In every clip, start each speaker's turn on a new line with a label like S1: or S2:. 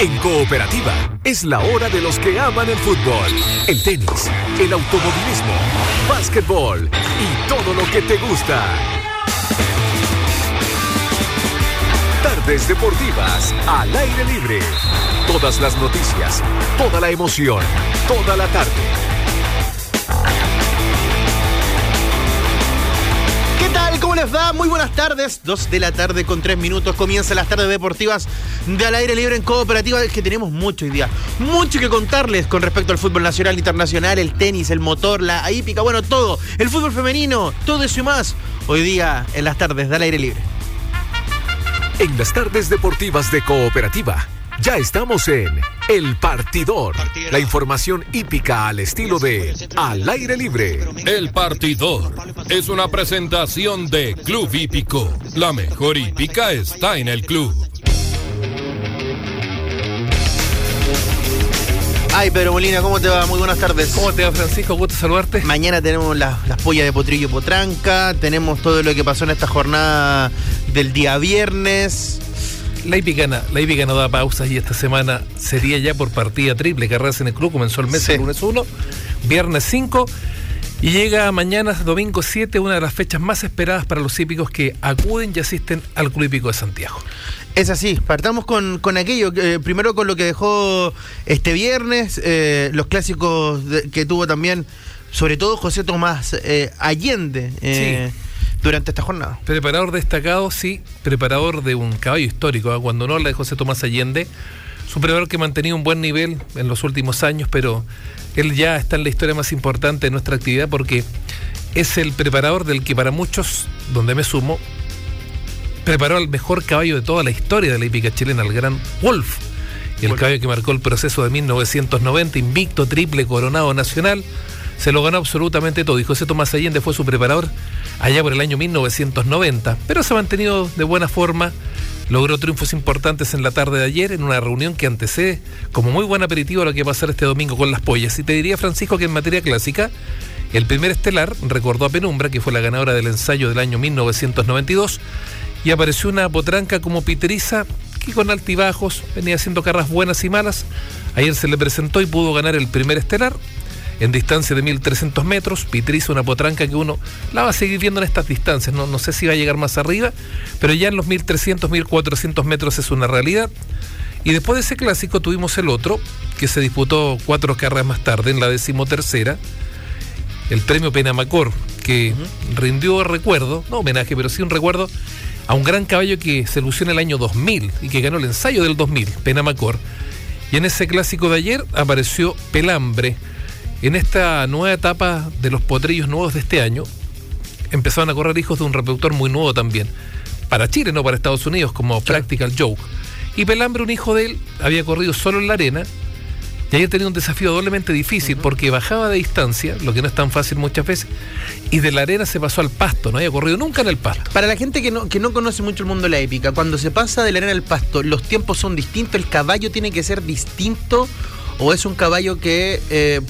S1: En Cooperativa es la hora de los que aman el fútbol, el tenis, el automovilismo, básquetbol y todo lo que te gusta. Tardes deportivas al aire libre. Todas las noticias, toda la emoción, toda la tarde.
S2: Les? Muy buenas tardes. Dos de la tarde con tres minutos. Comienzan las tardes deportivas de al aire libre en cooperativa. Es que tenemos mucho hoy día. Mucho que contarles con respecto al fútbol nacional, internacional, el tenis, el motor, la hípica, bueno, todo. El fútbol femenino, todo eso y más. Hoy día en las tardes de al aire libre.
S1: En las tardes deportivas de cooperativa ya estamos en El Partidor. La información hípica al estilo de Al aire libre.
S3: El Partidor es una presentación de Club Hípico. La mejor hípica está en el club.
S2: Ay, Pedro Molina, ¿cómo te va? Muy buenas tardes.
S4: ¿Cómo te va, Francisco? Gusto saludarte.
S2: Mañana tenemos las, las pollas de Potrillo Potranca, tenemos todo lo que pasó en esta jornada del día viernes
S4: la hípica, la no da pausas y esta semana sería ya por partida triple. Carreras en el club comenzó el mes el lunes 1, viernes 5 y llega mañana, domingo 7, una de las fechas más esperadas para los hípicos que acuden y asisten al Club Hípico de Santiago.
S2: Es así, partamos con, aquello, eh, primero con lo que dejó este viernes, eh, los clásicos que tuvo también, sobre todo José Tomás eh, Allende. Sí durante esta jornada.
S4: Preparador destacado, sí, preparador de un caballo histórico, ¿eh? cuando no habla de José Tomás Allende, es un preparador que ha mantenido un buen nivel en los últimos años, pero él ya está en la historia más importante de nuestra actividad porque es el preparador del que para muchos, donde me sumo, preparó el mejor caballo de toda la historia de la hípica chilena, el gran Wolf. El caballo que marcó el proceso de 1990, invicto, triple, coronado nacional, se lo ganó absolutamente todo. Y José Tomás Allende fue su preparador allá por el año 1990, pero se ha mantenido de buena forma. Logró triunfos importantes en la tarde de ayer en una reunión que antecede como muy buen aperitivo a lo que va a pasar este domingo con las pollas. Y te diría, Francisco, que en materia clásica, el primer estelar recordó a Penumbra, que fue la ganadora del ensayo del año 1992, y apareció una potranca como Piteriza, que con altibajos venía haciendo carras buenas y malas. Ayer se le presentó y pudo ganar el primer estelar en distancia de 1300 metros. Pitriza, una potranca que uno la va a seguir viendo en estas distancias. No, no sé si va a llegar más arriba, pero ya en los 1300, 1400 metros es una realidad. Y después de ese clásico tuvimos el otro, que se disputó cuatro carreras más tarde, en la decimotercera, el premio Penamacor, que rindió recuerdo, no homenaje, pero sí un recuerdo a un gran caballo que se lució en el año 2000 y que ganó el ensayo del 2000, Penamacor. Y en ese clásico de ayer apareció Pelambre, en esta nueva etapa de los potrillos nuevos de este año, empezaron a correr hijos de un reproductor muy nuevo también. Para Chile, no para Estados Unidos, como Practical Joke. Y Pelambre, un hijo de él, había corrido solo en la arena y ayer tenía un desafío doblemente difícil porque bajaba de distancia, lo que no es tan fácil muchas veces, y de la arena se pasó al pasto, no había corrido nunca en el pasto.
S2: Para la gente que no, que no conoce mucho el mundo de la épica, cuando se pasa de la arena al pasto, los tiempos son distintos, el caballo tiene que ser distinto o es un caballo que eh,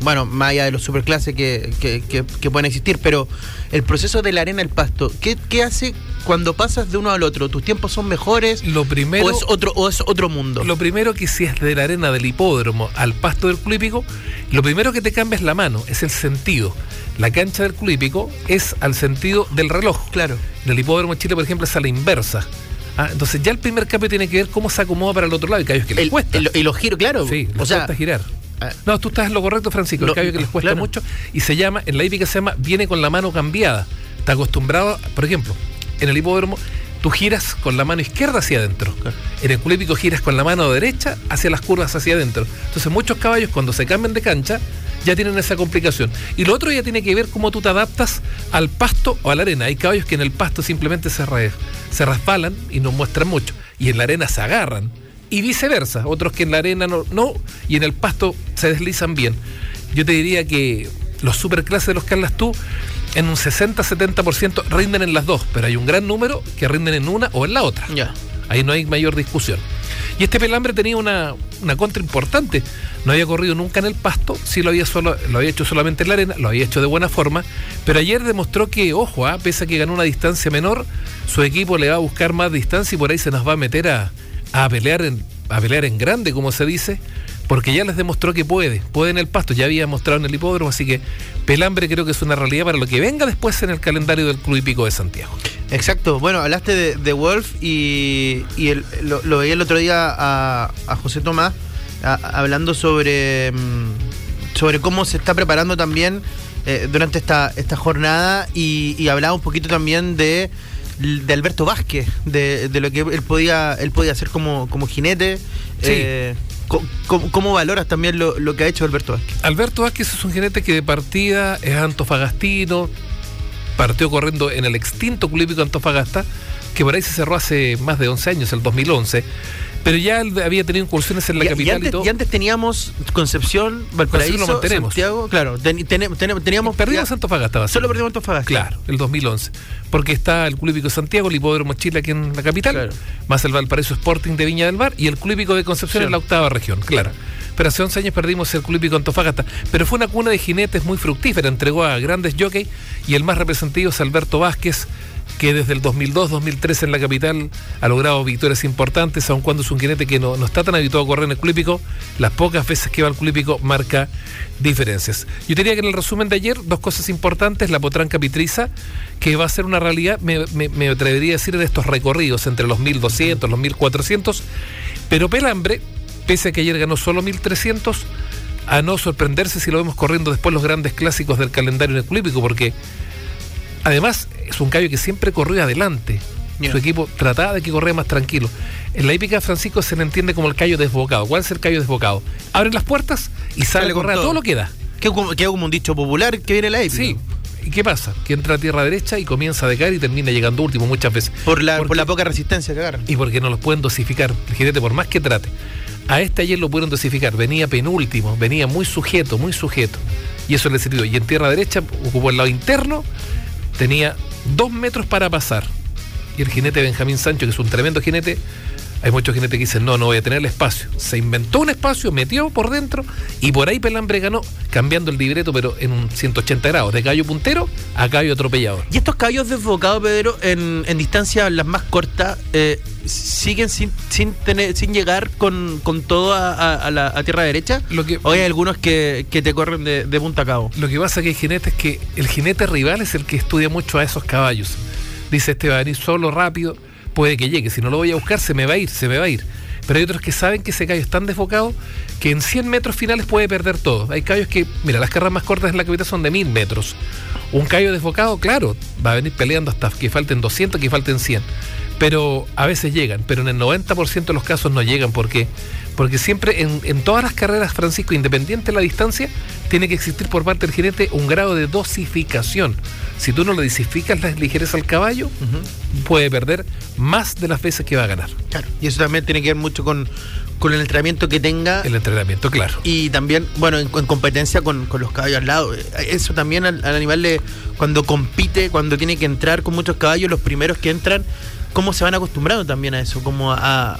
S2: bueno, más allá de los superclases que, que, pueden existir, pero el proceso de la arena al pasto, ¿qué, hace cuando pasas de uno al otro? ¿Tus tiempos son mejores?
S4: Lo primero,
S2: ¿O es otro, o es otro mundo?
S4: Lo primero que si es de la arena del hipódromo al pasto del clípico, lo primero que te cambia es la mano, es el sentido. La cancha del clípico es al sentido del reloj.
S2: Claro.
S4: Del hipódromo en Chile, por ejemplo, es a la inversa. Ah, entonces ya el primer cambio tiene que ver cómo se acomoda para el otro lado, y que que les cuesta.
S2: Y los giros, claro.
S4: Sí, o sea, girar. Ah. No, tú estás en lo correcto, Francisco. El caballo que les cuesta mucho y se llama, en la hípica se llama, viene con la mano cambiada. Está acostumbrado, por ejemplo, en el hipódromo, tú giras con la mano izquierda hacia adentro. En el culípico giras con la mano derecha hacia las curvas hacia adentro. Entonces, muchos caballos, cuando se cambian de cancha, ya tienen esa complicación. Y lo otro ya tiene que ver cómo tú te adaptas al pasto o a la arena. Hay caballos que en el pasto simplemente se, se resbalan y no muestran mucho. Y en la arena se agarran y viceversa. Otros que en la arena no, no y en el pasto se deslizan bien. Yo te diría que los superclases de los que hablas tú, en un 60-70% rinden en las dos, pero hay un gran número que rinden en una o en la otra.
S2: Ya.
S4: Ahí no hay mayor discusión. Y este pelambre tenía una, una, contra importante. No había corrido nunca en el pasto, sí lo había, solo, lo había hecho solamente en la arena, lo había hecho de buena forma, pero ayer demostró que, ojo, ah, pese a que ganó una distancia menor, su equipo le va a buscar más distancia y por ahí se nos va a meter a, a pelear a pelear en grande, como se dice, porque ya les demostró que puede, puede en el pasto, ya había mostrado en el hipódromo, así que Pelambre creo que es una realidad para lo que venga después en el calendario del Club Hípico de Santiago.
S2: Exacto, bueno, hablaste de, Wolf y, lo, veía el otro día a, José Tomás hablando sobre, mm, sobre cómo se está preparando también eh, durante esta, esta jornada y, hablaba un poquito también de de Alberto Vázquez, de, lo que él podía, él podía hacer como, como jinete. Eh, ¿Cómo, valoras también lo, que ha hecho Alberto Vázquez?
S4: Alberto Vázquez es un jinete que de partida es antofagastino, partió corriendo en el extinto Club Antofagasta, que por ahí se cerró hace más de 11 años, el 2011 pero ya había tenido incursiones en la capital y,
S2: antes,
S4: y, todo.
S2: y antes teníamos Concepción, Valparaíso, Santiago, claro, teníamos...
S4: Perdimos Antofagasta.
S2: Solo perdimos Antofagasta.
S4: Claro, el 2011. Porque está el Club Hípico Santiago, el Hipódromo Chile aquí en la capital, más el Valparaíso Sporting de Viña del Mar y el Club Hípico de Concepción en la octava región, claro. Pero hace 11 años perdimos el Club Hípico Antofagasta. Pero fue una cuna de jinetes muy fructífera, entregó a grandes jockeys y el más representativo es Alberto Vázquez, que desde el 2002-2003 en la capital ha logrado victorias importantes, aun cuando es un jinete que no, está tan habituado a correr en el clípico, las pocas veces que va al clípico marca diferencias. Yo diría que en el resumen de ayer, dos cosas importantes, la potranca pitriza, que va a ser una realidad, me, atrevería a decir, de estos recorridos entre los 1200, los 1400, pero Pelambre, pese a que ayer ganó solo 1300, a no sorprenderse si lo vemos corriendo después los grandes clásicos del calendario en el clípico, porque Además, es un caballo que siempre corrió adelante. Su equipo trataba de que corriera más tranquilo. En la hípica Francisco se le entiende como el callo desbocado. ¿Cuál es el callo desbocado? Abre las puertas y sale, a correr a todo lo que da.
S2: Que como, como un dicho popular que viene la hípica.
S4: Sí. ¿Y qué pasa? Que entra a tierra derecha y comienza a decaer y termina llegando último muchas veces.
S2: Por la, por la poca resistencia que agarra.
S4: Y porque no los pueden dosificar. El jinete, por más que trate. A este ayer lo pudieron dosificar. Venía penúltimo, venía muy sujeto, muy sujeto. Y eso le sirvió. Y en tierra derecha ocupó el lado interno tenía dos metros para pasar. Y el jinete Benjamín Sancho, que es un tremendo jinete, hay muchos jinetes que dicen, no, no voy a tener el espacio. Se inventó un espacio, metió por dentro y por ahí Pelambre ganó, cambiando el libreto, pero en un 180 grados, de callo puntero a callo atropellador.
S2: Y estos callos desbocados, Pedro, en, en distancias las más cortas, eh, siguen sin, sin, tener, sin llegar con, todo a, la tierra derecha. Lo que, Hoy hay algunos que, te corren de, de, punta a cabo.
S4: Lo que pasa que hay jinetes que el jinete rival es el que estudia mucho a esos caballos. Dice, este va a venir solo, rápido puede que llegue. Si no lo voy a buscar, se me va a ir, se me va a ir. Pero hay otros que saben que ese callo es tan desfocado que en 100 metros finales puede perder todo. Hay callos que, mira, las carreras más cortas en la capital son de 1000 metros. Un callo desfocado, claro, va a venir peleando hasta que falten 200, que falten 100. Pero a veces llegan, pero en el 90% de los casos no llegan. ¿Por qué? Porque siempre en, en todas las carreras, Francisco, independiente de la distancia, tiene que existir por parte del jinete un grado de dosificación. Si tú no le dosificas la ligereza al caballo, puede perder más de las veces que va a ganar.
S2: Claro, y eso también tiene que ver mucho con, con el entrenamiento que tenga.
S4: El entrenamiento, claro.
S2: Y también, bueno, en, competencia con, los caballos al lado. Eso también al, al animal le, cuando compite, cuando tiene que entrar con muchos caballos, los primeros que entran cómo se van acostumbrando también a eso, como a,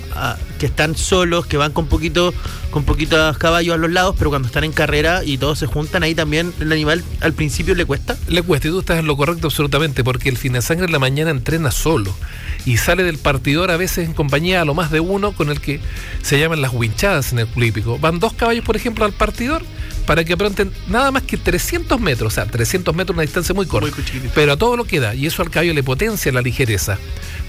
S2: que están solos, que van con poquito, con poquitos caballos a los lados, pero cuando están en carrera y todos se juntan, ahí también el animal al principio le cuesta.
S4: Le cuesta, y tú estás en lo correcto absolutamente, porque el fin de sangre en la mañana entrena solo y sale del partidor a veces en compañía a lo más de uno con el que se llaman las winchadas en el club Van dos caballos, por ejemplo, al partidor para que apronten nada más que 300 metros, o sea, 300 metros una distancia muy corta, pero a todo lo que da, y eso al caballo le potencia la ligereza.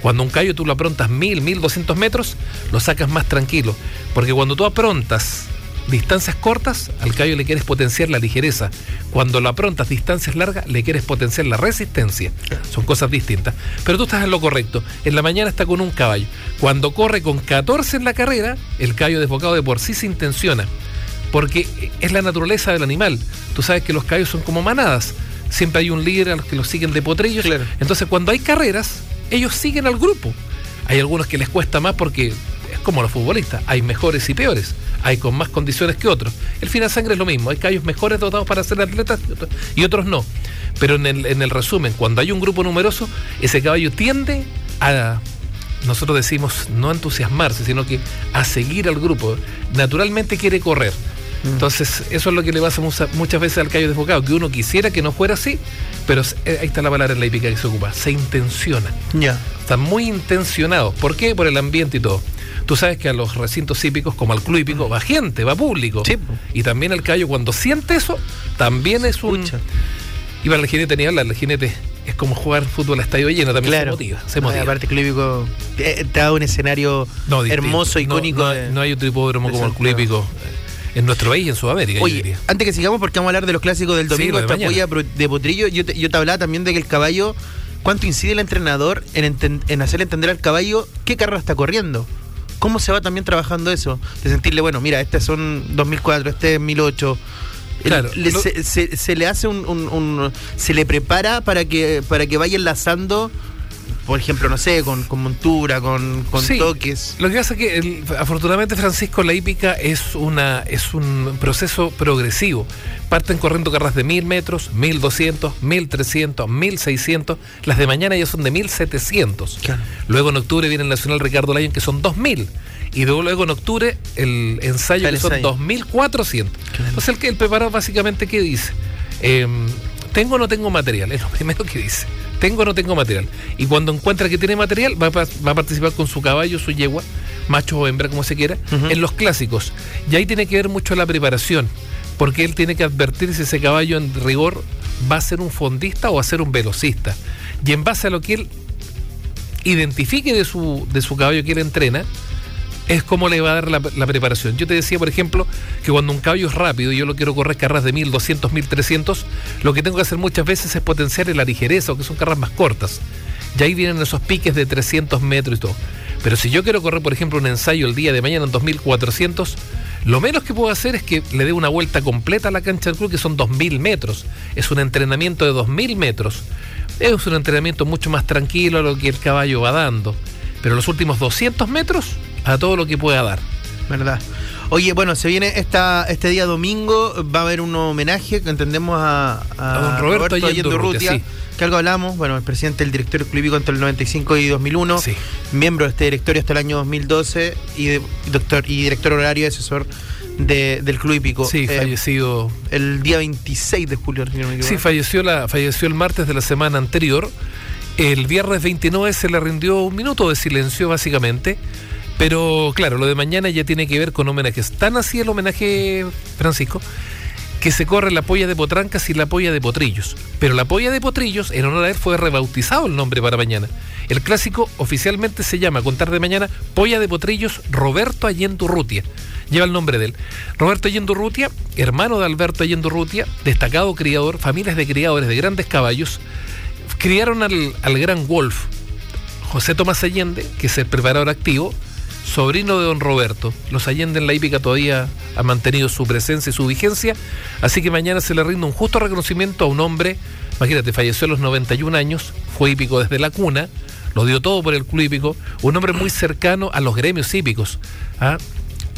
S4: Cuando un callo tú lo aprontas 1000, 1200 metros, lo sacas más tranquilo, porque cuando tú aprontas distancias cortas, al callo le quieres potenciar la ligereza. Cuando lo aprontas distancias largas, le quieres potenciar la resistencia. Son cosas distintas. Pero tú estás en lo correcto. En la mañana está con un caballo. Cuando corre con 14 en la carrera, el caballo desbocado de por sí se intenciona porque es la naturaleza del animal. Tú sabes que los caballos son como manadas. Siempre hay un líder a los que los siguen de potrillos. Entonces, cuando hay carreras, ellos siguen al grupo. Hay algunos que les cuesta más porque es como los futbolistas. Hay mejores y peores. Hay con más condiciones que otros. El final sangre es lo mismo. Hay caballos mejores dotados para ser atletas y otros no. Pero en el, en el resumen, cuando hay un grupo numeroso, ese caballo tiende a nosotros decimos no entusiasmarse, sino que a seguir al grupo. Naturalmente quiere correr Mm. Entonces, eso es lo que le pasa muchas veces al callo desbocado, que uno quisiera que no fuera así, pero eh, ahí está la palabra en la hípica que se ocupa, se intenciona.
S2: Ya.
S4: Está muy intencionado. ¿Por qué? Por el ambiente y todo. Tú sabes que a los recintos hípicos, como al club hípico, va gente, va público.
S2: Sí.
S4: Y también el callo, cuando siente eso, también es un. Y para el jinete ni hablar, el jinete es como jugar fútbol a estadio lleno, también
S2: se
S4: motiva. Se motiva.
S2: aparte, el club te, da un escenario hermoso, icónico.
S4: No, hay otro hipódromo como el club hípico en nuestro país y en Sudamérica.
S2: Oye, antes que sigamos, porque vamos a hablar de los clásicos del domingo, esta polla de Potrillo, yo te, yo te hablaba también de que el caballo, ¿cuánto incide el entrenador en, en hacerle entender al caballo qué carro está corriendo? ¿Cómo se va también trabajando eso? De sentirle, bueno, mira, este son 2004, este es 1008. Claro, se, le hace un, se le prepara para que para que vaya enlazando por ejemplo, no sé, con, montura, con, toques.
S4: Lo que pasa es que afortunadamente Francisco la hípica es una es un proceso progresivo. Parten corriendo carreras de 1000 metros, 1200, 1300, 1600. Las de mañana ya son de 1700. Luego en octubre viene el Nacional Ricardo Lyon que son 2000 y luego en octubre el ensayo que son 2400. Entonces el, el preparador básicamente ¿qué dice? Em, ¿Tengo o no tengo material? Es lo primero que dice tengo o no tengo material. Y cuando encuentra que tiene material, va a, participar con su caballo, su yegua, macho o hembra, como se quiera, en los clásicos. Y ahí tiene que ver mucho la preparación, porque él tiene que advertir si ese caballo en rigor va a ser un fondista o va a ser un velocista. Y en base a lo que él identifique de su, de su caballo que él entrena, es como le va a dar la, preparación. Yo te decía, por ejemplo, que cuando un caballo es rápido y yo lo quiero correr carras de 1200, 1300, lo que tengo que hacer muchas veces es potenciar la ligereza, o que son carras más cortas. Y ahí vienen esos piques de 300 metros y todo. Pero si yo quiero correr, por ejemplo, un ensayo el día de mañana en 2400, lo menos que puedo hacer es que le dé una vuelta completa a la cancha del club, que son 2000 metros. Es un entrenamiento de 2000 metros. Es un entrenamiento mucho más tranquilo a lo que el caballo va dando. Pero los últimos 200 metros a todo lo que pueda dar.
S2: ¿Verdad? Oye, bueno, se viene esta, este día domingo, va a haber un homenaje que entendemos a,
S4: don Roberto, Roberto
S2: que algo hablamos, bueno, el presidente del directorio clubíco entre el 95 y 2001, miembro de este directorio hasta el año 2012 y, doctor, y director horario y asesor del club hípico.
S4: Sí, eh, fallecido.
S2: El día 26 de julio.
S4: sí, falleció, la, falleció el martes de la semana anterior. El viernes 29 se le rindió un minuto de silencio, básicamente. Pero claro, lo de mañana ya tiene que ver con homenajes. Tan así el homenaje, Francisco, que se corre la polla de Potrancas y la polla de Potrillos. Pero la polla de Potrillos, en honor a él, fue rebautizado el nombre para mañana. El clásico oficialmente se llama, con tarde mañana, Polla de Potrillos Roberto Allende Urrutia. Lleva el nombre de él. Roberto Allende Urrutia, hermano de Alberto Allende Urrutia, destacado criador, familias de criadores de grandes caballos, criaron al, al gran Wolf, José Tomás Allende, que es el preparador activo, sobrino de don Roberto. Los Allende en la hípica todavía han mantenido su presencia y su vigencia, así que mañana se le rinde un justo reconocimiento a un hombre, imagínate, falleció a los 91 años, fue hípico desde la cuna, lo dio todo por el club hípico, un hombre muy cercano a los gremios hípicos. ¿ah?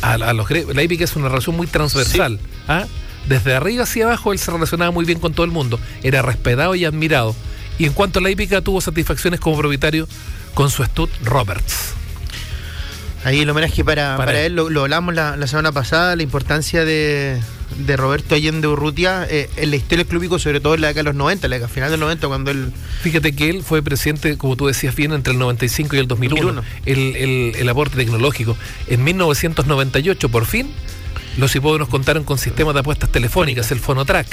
S4: A, los, la hípica es una relación muy transversal. ¿ah? Desde arriba hacia abajo él se relacionaba muy bien con todo el mundo, era respetado y admirado. Y en cuanto a la hípica, tuvo satisfacciones como propietario con su Stud Roberts.
S2: Ahí el homenaje para, para, él, lo, hablamos la, semana pasada, la importancia de, Roberto Allende Urrutia eh, en la historia del clubico, sobre todo en la década de los 90, la década final del 90, cuando él...
S4: Fíjate que él fue presidente, como tú decías bien, entre el 95 y el 2001, El, el, el aporte tecnológico. En 1998, por fin, los hipódromos contaron con sistemas de apuestas telefónicas, el Fonotrack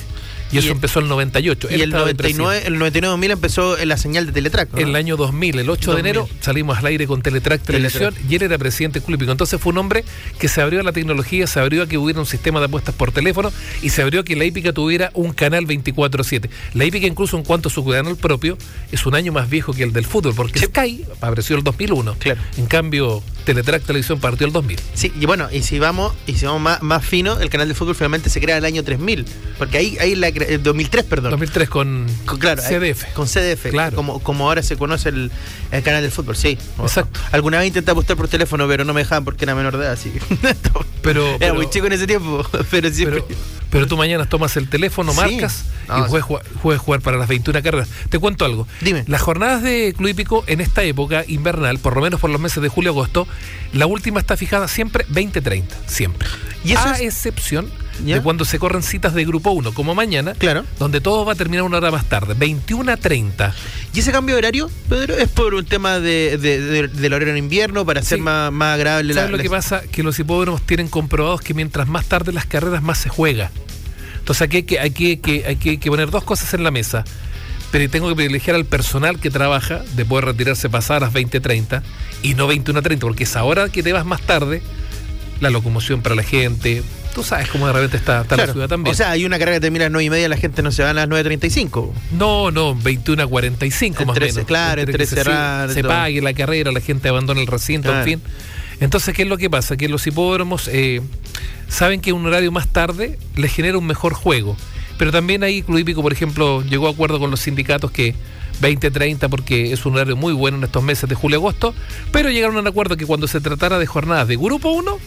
S4: y, eso empezó el 98.
S2: Y el 99, el 99-2000 empezó en la señal de Teletrack.
S4: En el año 2000, el 8 de enero, salimos al aire con Teletrack Televisión y él era presidente Club Entonces fue un hombre que se abrió a la tecnología, se abrió a que hubiera un sistema de apuestas por teléfono y se abrió a que la hípica tuviera un canal 24-7. La hípica, incluso en cuanto a su canal propio, es un año más viejo que el del fútbol, porque Sky apareció el 2001.
S2: Claro.
S4: En cambio, Teletrack Televisión partió el 2000.
S2: Sí, y bueno, y si vamos, y si vamos más, más fino, el canal de fútbol finalmente se crea en el año 3000. Porque ahí, ahí la, 2003, perdón.
S4: 2003 con,
S2: claro, CDF. Con CDF, claro. como, como ahora se conoce el, canal del fútbol, sí.
S4: Exacto.
S2: Alguna vez intenté apostar por teléfono, pero no me dejaban porque era menor de edad, así
S4: pero,
S2: Era muy chico en ese tiempo, pero siempre...
S4: Pero tú mañana tomas el teléfono, marcas y puedes jugar, para las 21 carreras. Te cuento algo.
S2: Dime.
S4: Las jornadas de Club Hípico en esta época invernal, por lo menos por los meses de julio-agosto, la última está fijada siempre 20-30, siempre. Y eso a excepción
S2: ¿Ya?
S4: de cuando se corren citas de grupo 1, como mañana,
S2: Claro.
S4: donde todo va a terminar una hora más tarde, 21 a 30.
S2: ¿Y ese cambio de horario, Pedro, es por un tema de, de- de- del horario en invierno para hacer
S4: Sí.
S2: más, más agradable
S4: ¿Sabes
S2: la
S4: lo que pasa? Que los hipódromos tienen comprobados que mientras más tarde las carreras, más se juega. Entonces aquí hay que, hay que, que- hay que, que poner dos cosas en la mesa. Pero tengo que privilegiar al personal que trabaja de poder retirarse pasadas las 20.30 y no 21.30, porque es ahora que te vas más tarde, la locomoción para la gente. Tú sabes cómo de repente está, está
S2: Claro.
S4: la ciudad también.
S2: O sea, hay una carrera que termina a las 9 y media, la gente no se va a las 9.35.
S4: no, no, 21 a 45 más o
S2: Entre-
S4: menos.
S2: claro, entre
S4: se,
S2: cerrar,
S4: se pague la carrera, la gente abandona el recinto,
S2: Claro.
S4: en fin. Entonces, ¿qué es lo que pasa? Que los hipódromos eh, saben que un horario más tarde les genera un mejor juego. Pero también ahí Club Hípico, por ejemplo, llegó a acuerdo con los sindicatos que 20-30 porque es un horario muy bueno en estos meses de julio-agosto, pero llegaron a un acuerdo que cuando se tratara de jornadas de grupo 1,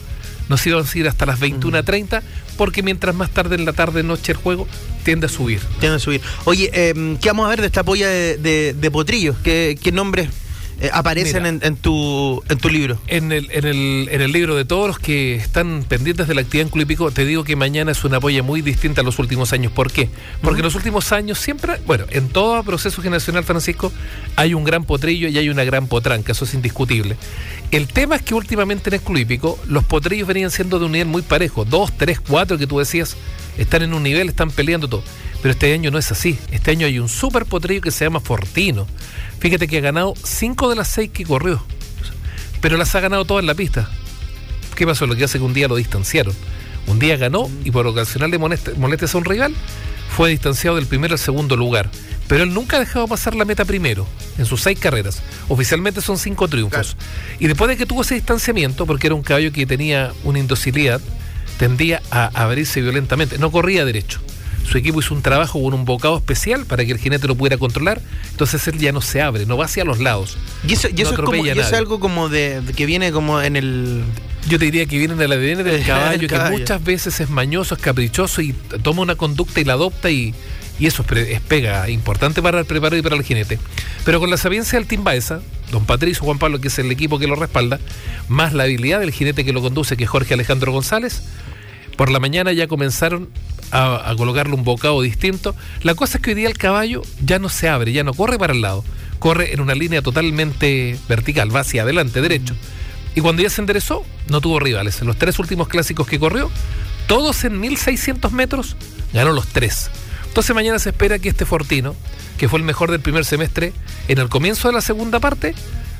S4: nos iban a ir hasta las 21.30 porque mientras más tarde en la tarde-noche el juego tiende a subir.
S2: Tienen que subir. Oye, eh, ¿qué vamos a ver de esta polla de, de- de potrillos? ¿Qué, qué nombres eh, aparecen
S4: Mira.
S2: en, en tu, en tu libro?
S4: En el, en, el, en el libro de todos los que están pendientes de la actividad en Club Hípico, te digo que mañana es una polla muy distinta a los últimos años. ¿Por qué? Porque en los últimos años siempre, bueno, en todo proceso generacional, Francisco, hay un gran potrillo y hay una gran potranca, eso es indiscutible. El tema es que últimamente en el Club los potrillos venían siendo de un nivel muy parejo, dos, tres, cuatro, que tú decías, están en un nivel, están peleando todo. Pero este año no es así. Este año hay un super potrillo que se llama Fortino. Fíjate que ha ganado cinco de las seis que corrió pero las ha ganado todas en la pista. ¿Qué pasó? Lo que hace que un día lo distanciaron. Un día ganó y por ocasional de molest- molestias a un rival fue distanciado del primero al segundo lugar. Pero él nunca ha dejado pasar la meta primero en sus seis carreras. Oficialmente son cinco triunfos. Y después de que tuvo ese distanciamiento, porque era un caballo que tenía una indocilidad, tendía a abrirse violentamente. No corría derecho. Su equipo hizo un trabajo con un bocado especial para que el jinete lo pudiera controlar. Entonces él ya no se abre, no va hacia los lados.
S2: Y eso, y
S4: No
S2: es, como, y eso es algo como de, de que viene como en el...
S4: Yo te diría que viene del ADN del
S2: El
S4: caballo, que
S2: caballo.
S4: muchas veces es mañoso, es caprichoso y toma una conducta y la adopta y, y eso es, pega importante para el preparo y para el jinete. Pero con la sapiencia del Team Baeza, don Patricio Juan Pablo, que es el equipo que lo respalda, más la habilidad del jinete que lo conduce, que es Jorge Alejandro González, por la mañana ya comenzaron a, a colocarle un bocado distinto. La cosa es que hoy día el caballo ya no se abre, ya no corre para el lado, corre en una línea totalmente vertical, va hacia adelante, derecho. Y cuando ya se enderezó, no tuvo rivales. En los tres últimos clásicos que corrió, todos en 1600 metros, ganó los tres. Entonces mañana se espera que este Fortino, que fue el mejor del primer semestre, en el comienzo de la segunda parte,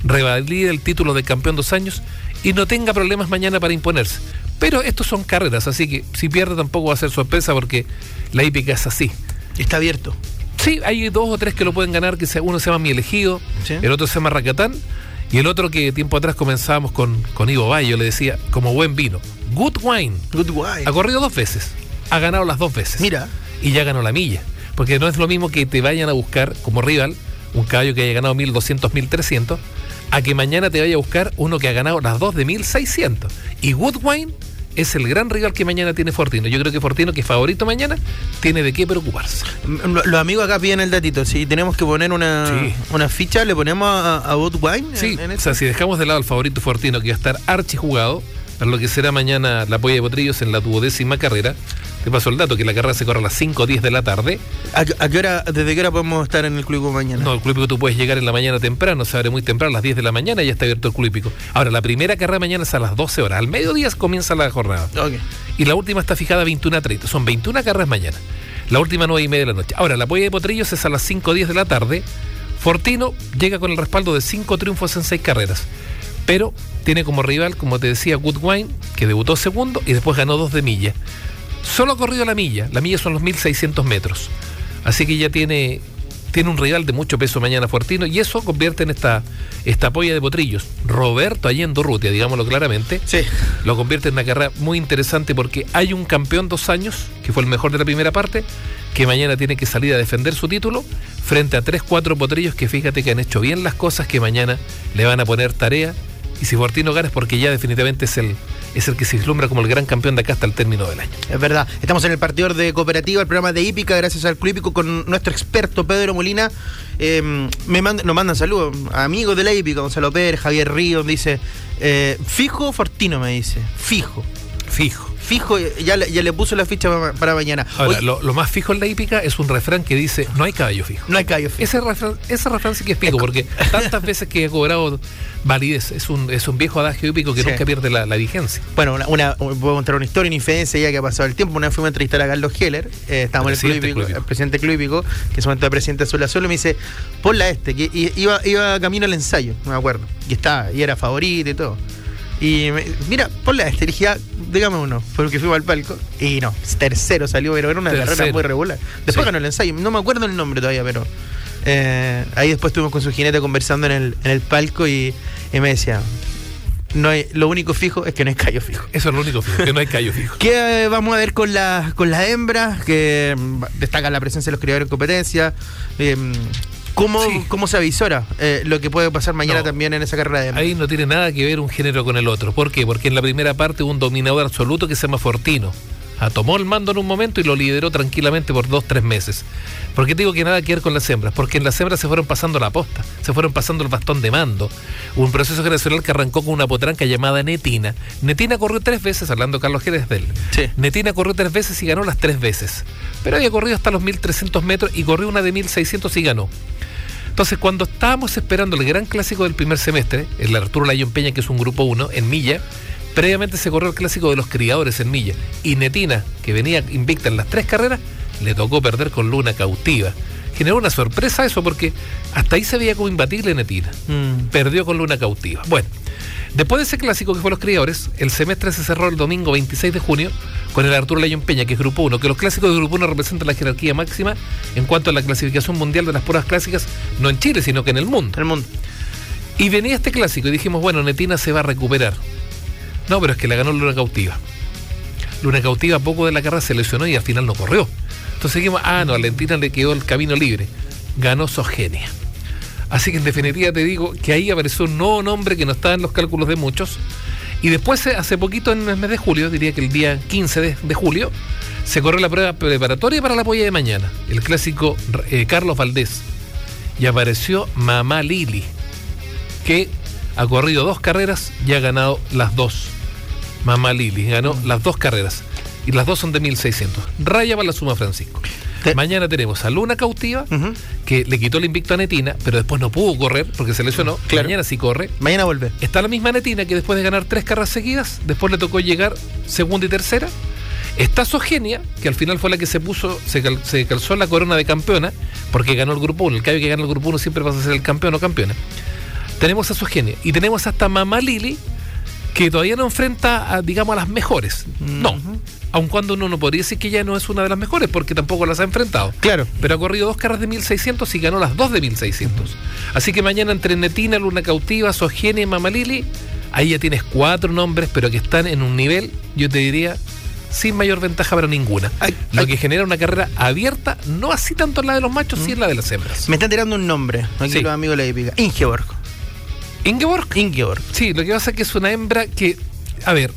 S4: revalide el título de campeón dos años y no tenga problemas mañana para imponerse. Pero estos son carreras, así que si pierde tampoco va a ser sorpresa porque la hípica es así.
S2: Está abierto.
S4: Sí, hay dos o tres que lo pueden ganar, que uno se llama Mi Elegido,
S2: Sí.
S4: el otro se llama Racatán, y el otro que tiempo atrás comenzábamos con, con Ivo Bayo, le decía, como buen vino, Good Wine.
S2: Good wine.
S4: Ha corrido dos veces, ha ganado las dos veces.
S2: Mira.
S4: Y ya ganó la milla. Porque no es lo mismo que te vayan a buscar como rival un caballo que haya ganado 1200, 1300, a que mañana te vaya a buscar uno que ha ganado las dos de 1600. Y Woodwine es el gran rival que mañana tiene Fortino. Yo creo que Fortino, que es favorito mañana, tiene de qué preocuparse.
S2: Los amigos acá piden el datito. Si tenemos que poner una,
S4: Sí.
S2: una ficha, le ponemos a, a Good Wine.
S4: Sí,
S2: en- en
S4: o sea, si dejamos de lado al favorito Fortino, que va a estar archi jugado, para lo que será mañana la polla de Potrillos en la duodécima carrera, te paso el dato, que la carrera se corre a las 5 o 10 de la tarde.
S2: ¿A, qué- a qué hora, ¿Desde qué hora podemos estar en el club mañana?
S4: No, el club tú puedes llegar en la mañana temprano, se abre muy temprano, a las 10 de la mañana y ya está abierto el club. Ahora, la primera carrera mañana es a las 12 horas, al mediodía comienza la jornada.
S2: Ok.
S4: Y la última está fijada a 21 a 30, son 21 carreras mañana. La última 9 y media de la noche. Ahora, la polla de Potrillos es a las 5 o 10 de la tarde. Fortino llega con el respaldo de 5 triunfos en 6 carreras. Pero tiene como rival, como te decía, Goodwine, que debutó segundo y después ganó 2 de milla. Solo ha corrido la milla. La milla son los 1600 metros. Así que ya tiene, tiene un rival de mucho peso mañana Fortino y eso convierte en esta, esta polla de potrillos. Roberto Allendo Rutia, digámoslo claramente,
S2: Sí.
S4: lo convierte en una carrera muy interesante porque hay un campeón dos años, que fue el mejor de la primera parte, que mañana tiene que salir a defender su título frente a tres, cuatro potrillos que fíjate que han hecho bien las cosas, que mañana le van a poner tarea. Y si Fortino gana es porque ya definitivamente es el, es el que se vislumbra como el gran campeón de acá hasta el término del año.
S2: Es verdad. Estamos en el partidor de cooperativa, el programa de hípica, gracias al Club Hípico con nuestro experto Pedro Molina. Eh, me manda- nos mandan saludos, amigos de la hípica, Gonzalo Pérez, Javier Ríos, dice, eh, fijo Fortino me dice, fijo.
S4: Fijo.
S2: fijo, ya, le- ya le puso la ficha para, mañana.
S4: Ahora, lo, lo más fijo en la hípica es un refrán que dice, no hay caballo fijo.
S2: no hay callo fijo.
S4: Ese refrán, ese refrán sí que es fijo, porque tantas veces que he cobrado validez, es un, es un viejo adagio hípico que
S2: Sí.
S4: nunca pierde la, la vigencia.
S2: Bueno, una, una, puedo contar una historia, una infidencia ya que ha pasado el tiempo. Una vez fuimos a entrevistar a Carlos Heller, eh, estábamos en el Club Hípico,
S4: Club
S2: el presidente Club Hípico, que en su momento era presidente azul azul, y me dice, ponla este, que iba, iba camino al ensayo, no me acuerdo. Y estaba, y era favorito y todo. Y me, mira, ponla este, dije, ya, dígame uno, porque fuimos al palco. Y no, tercero salió, pero era una
S4: Tercero.
S2: carrera muy regular. Después
S4: Sí.
S2: ganó el ensayo, no me acuerdo el nombre todavía, pero eh, ahí después estuvimos con su jinete conversando en el, en el palco y, y me decía, no hay, lo único fijo es que no hay callo fijo.
S4: Eso es lo único fijo, que no hay callo fijo.
S2: ¿Qué vamos a ver con las con las hembras? Que mm, destacan la presencia de los criadores en competencia. Eh, ¿cómo,
S4: Sí.
S2: ¿Cómo se avisora eh, lo que puede pasar mañana
S4: No.
S2: también en esa carrera de?
S4: Ahí no tiene nada que ver un género con el otro. ¿Por qué? Porque en la primera parte hubo un dominador absoluto que se llama Fortino. Ah, tomó el mando en un momento y lo lideró tranquilamente por dos, tres meses. ¿Por qué te digo que nada que ver con las hembras? Porque en las hembras se fueron pasando la posta, se fueron pasando el bastón de mando. Hubo un proceso generacional que arrancó con una potranca llamada Netina. Netina corrió tres veces, hablando Carlos Jerez de él.
S2: Sí.
S4: Netina corrió tres veces y ganó las tres veces. Pero había corrido hasta los 1300 metros y corrió una de 1600 y ganó. Entonces, cuando estábamos esperando el gran clásico del primer semestre, el Arturo Layón Peña, que es un grupo 1, en Milla, previamente se corrió el clásico de los criadores en Milla. Y Netina, que venía invicta en las tres carreras, le tocó perder con Luna cautiva. Generó una sorpresa eso, porque hasta ahí se veía como imbatible Netina.
S2: Mm.
S4: Perdió con Luna cautiva. Bueno, después de ese clásico que fue los criadores, el semestre se cerró el domingo 26 de junio con el Arturo Layón Peña, que es Grupo 1, que los clásicos de Grupo 1 representan la jerarquía máxima en cuanto a la clasificación mundial de las pruebas clásicas, no en Chile, sino que en el mundo.
S2: El mundo.
S4: Y venía este clásico y dijimos, bueno, Netina se va a recuperar. No, pero es que la ganó Luna Cautiva. Luna Cautiva poco de la carrera se lesionó y al final no corrió. Entonces dijimos, ah, no, a Lentina le quedó el camino libre. Ganó Sogenia. Así que en definitiva te digo que ahí apareció un nuevo nombre que no estaba en los cálculos de muchos. Y después, eh, hace poquito, en el mes de julio, diría que el día 15 de, de julio, se corrió la prueba preparatoria para la polla de mañana. El clásico eh, Carlos Valdés. Y apareció Mamá Lili, que ha corrido dos carreras y ha ganado las dos. Mamá Lili ganó las dos carreras. Y las dos son de 1600. Raya para la suma Francisco. Mañana tenemos a Luna Cautiva, que le quitó el invicto a Netina, pero después no pudo correr porque se lesionó.
S2: Claro.
S4: Mañana sí corre.
S2: Mañana vuelve.
S4: Está la misma Netina que después de ganar tres carreras seguidas, después le tocó llegar segunda y tercera. Está Sogenia, que al final fue la que se puso, se, cal- se calzó la corona de campeona, porque ganó el grupo 1. El caballo que gana el grupo 1 siempre pasa a ser el campeón o campeona. Tenemos a Sogenia. Y tenemos hasta Mamá Lili, que todavía no enfrenta, a, digamos, a las mejores. No. Aun cuando uno no podría decir que ya no es una de las mejores, porque tampoco las ha enfrentado.
S2: Claro.
S4: Pero ha corrido dos carreras de 1600 y ganó las dos de 1600. Así que mañana entre Netina, Luna Cautiva, Sogenia y Mamalili, ahí ya tienes cuatro nombres, pero que están en un nivel, yo te diría, sin mayor ventaja para ninguna.
S2: Ay,
S4: Lo
S2: ay.
S4: que genera una carrera abierta, no así tanto en la de los machos, sí en la de las hembras.
S2: Me están tirando un nombre. Aquí
S4: Sí.
S2: los amigos de la épica. Ingeborg.
S4: Ingeborg,
S2: Ingeborg.
S4: sí, lo que pasa es que es una hembra que, a ver,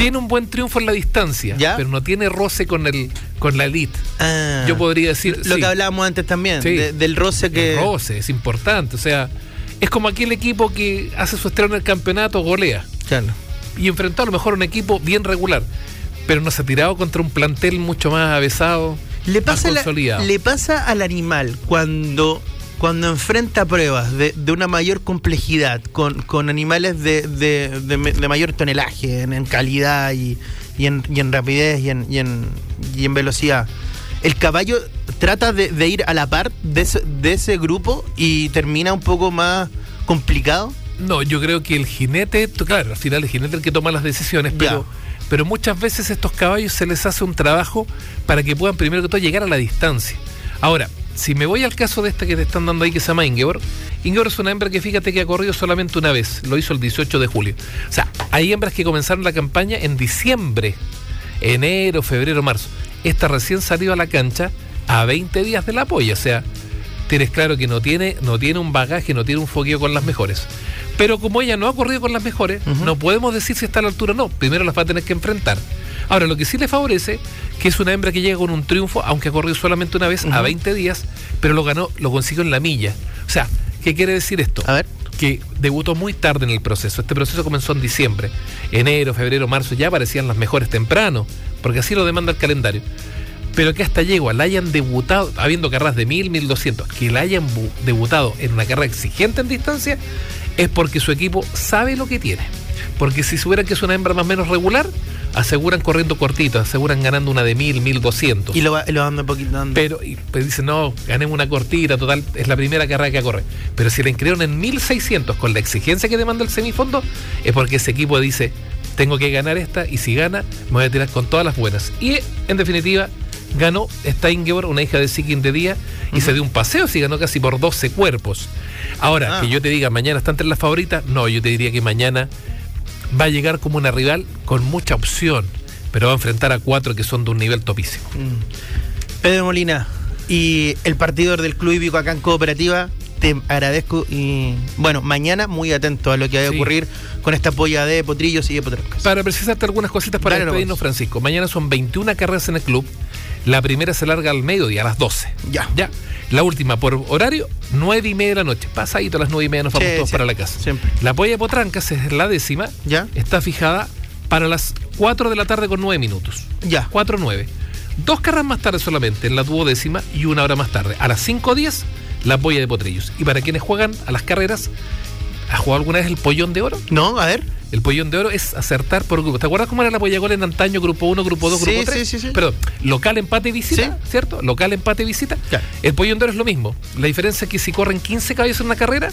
S4: tiene un buen triunfo en la distancia,
S2: ¿Ya?
S4: pero no tiene roce con el con la elite.
S2: Ah.
S4: Yo podría decir,
S2: Lo
S4: sí.
S2: que hablábamos antes también.
S4: Sí.
S2: de- del roce que.
S4: El roce es importante. O sea, es como aquel equipo que hace su estreno en el campeonato, golea.
S2: Claro.
S4: Y enfrentó a lo mejor a un equipo bien regular. Pero no se ha tirado contra un plantel mucho más avesado,
S2: Le
S4: más
S2: pasa, la-
S4: consolidado.
S2: le pasa al animal cuando, cuando enfrenta pruebas de, de una mayor complejidad con, con animales de, de- mayor tonelaje en, en calidad y, y en, y en rapidez y en, y, en, velocidad. El caballo trata de, de ir a la par de ese, de ese grupo y termina un poco más complicado.
S4: No, yo creo que el jinete, claro, al final el jinete es el que toma las decisiones, pero, pero muchas veces estos caballos se les hace un trabajo para que puedan primero que todo llegar a la distancia. Ahora, si me voy al caso de esta que te están dando ahí que se llama Ingeborg, Ingeborg es una hembra que fíjate que ha corrido solamente una vez, lo hizo el 18 de julio. O sea, hay hembras que comenzaron la campaña en diciembre, enero, febrero, marzo. Esta recién salió a la cancha a 20 días de la polla, o sea, tienes claro que no tiene, no tiene un bagaje, no tiene un fogueo con las mejores. Pero como ella no ha corrido con las mejores, no podemos decir si está a la altura o no. Primero las va a tener que enfrentar. Ahora, lo que sí le favorece, que es una hembra que llega con un triunfo, aunque ha corrido solamente una vez, a
S2: Ujú.
S4: 20 días, pero lo ganó, lo consiguió en la milla. O sea, ¿qué quiere decir esto?
S2: A ver.
S4: que debutó muy tarde en el proceso. Este proceso comenzó en diciembre. Enero, febrero, marzo ya aparecían las mejores temprano, porque así lo demanda el calendario. Pero que hasta llegó, la hayan debutado, habiendo carreras de 1000, 1200, que la hayan debutado en una carrera exigente en distancia, es porque su equipo sabe lo que tiene. Porque si supieran que es una hembra más o menos regular, aseguran corriendo cortito, aseguran ganando una de 1000, 1200.
S2: Y lo, lo andan un poquito dando.
S4: Pero y, pues dicen, no, ganemos una cortita, total, es la primera carrera que corre. Pero si la inscribieron en 1600 con la exigencia que demanda el semifondo, es porque ese equipo dice, tengo que ganar esta y si gana, me voy a tirar con todas las buenas. Y en definitiva, ganó esta Ingeborg, una hija de Sikin de día, y se dio un paseo, si ganó casi por 12 cuerpos. Ahora,
S2: Ah.
S4: que yo te diga, mañana está entre las favoritas, no, yo te diría que mañana va a llegar como una rival con mucha opción, pero va a enfrentar a cuatro que son de un nivel topísimo.
S2: Mm. Pedro Molina y el partidor del Club Hípico acá en Cooperativa, te agradezco y bueno, mañana muy atento a lo que vaya a
S4: Sí.
S2: ocurrir con esta polla de potrillos y de potrocas.
S4: Para precisarte algunas cositas para
S2: nomás.
S4: despedirnos, Francisco. Mañana son 21 carreras en el club. La primera se larga al mediodía, a las 12.
S2: Ya.
S4: Ya. La última por horario, 9 y media de la noche. Pasadito a las 9 y media nos vamos
S2: Sí,
S4: todos
S2: sí,
S4: para la casa.
S2: siempre.
S4: La polla de Potrancas es la décima.
S2: Ya.
S4: Está fijada para las 4 de la tarde con 9 minutos.
S2: Ya.
S4: 4 9. Dos carreras más tarde solamente, en la duodécima y una hora más tarde. A las 5.10, la polla de Potrillos. Y para quienes juegan a las carreras, ¿has jugado alguna vez el pollón de oro?
S2: No, a ver.
S4: El pollón de oro es acertar por grupo. ¿Te acuerdas cómo era la pollagol en antaño? Grupo 1, grupo 2,
S2: Sí,
S4: grupo 3.
S2: sí, sí, sí.
S4: Perdón, local, empate, visita. ¿cierto? Local, empate, visita. El pollón de oro es lo mismo. La diferencia es que si corren 15 caballos en una carrera,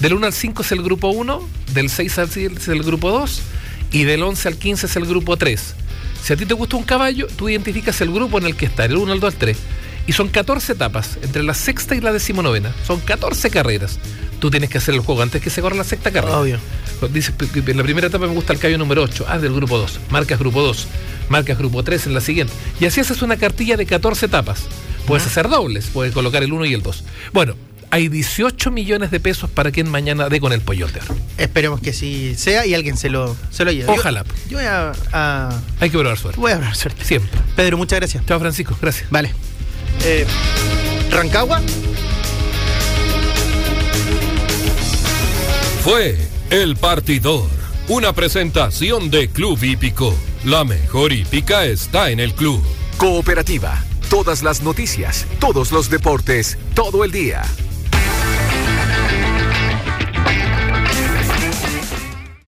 S4: del 1 al 5 es el grupo 1, del 6 al 7 es el grupo 2 y del 11 al 15 es el grupo 3. Si a ti te gusta un caballo, tú identificas el grupo en el que está, el 1, el 2, el 3. Y son 14 etapas, entre la sexta y la decimonovena. Son 14 carreras. Tú tienes que hacer el juego antes que se corra la sexta carrera.
S2: Obvio.
S4: Dice, en la primera etapa me gusta el caballo número 8. Ah, del grupo 2. Marcas grupo 2. Marcas grupo 3 en la siguiente. Y así haces una cartilla de 14 etapas. Puedes hacer dobles. Puedes colocar el 1 y el 2. Bueno, hay 18 millones de pesos para quien mañana dé con el pollón de oro.
S2: Esperemos que sí sea y alguien se lo, se lo lleve. Yo-
S4: Ojalá.
S2: Yo, voy a, a-
S4: Hay que probar suerte.
S2: Voy a hablar suerte.
S4: Siempre.
S2: Pedro, muchas gracias.
S4: Chao, Francisco. Gracias.
S2: Vale. Eh, Rancagua.
S3: Fue El Partidor, una presentación de Club Hípico. La mejor hípica está en el club.
S1: Cooperativa. Todas las noticias, todos los deportes, todo el día.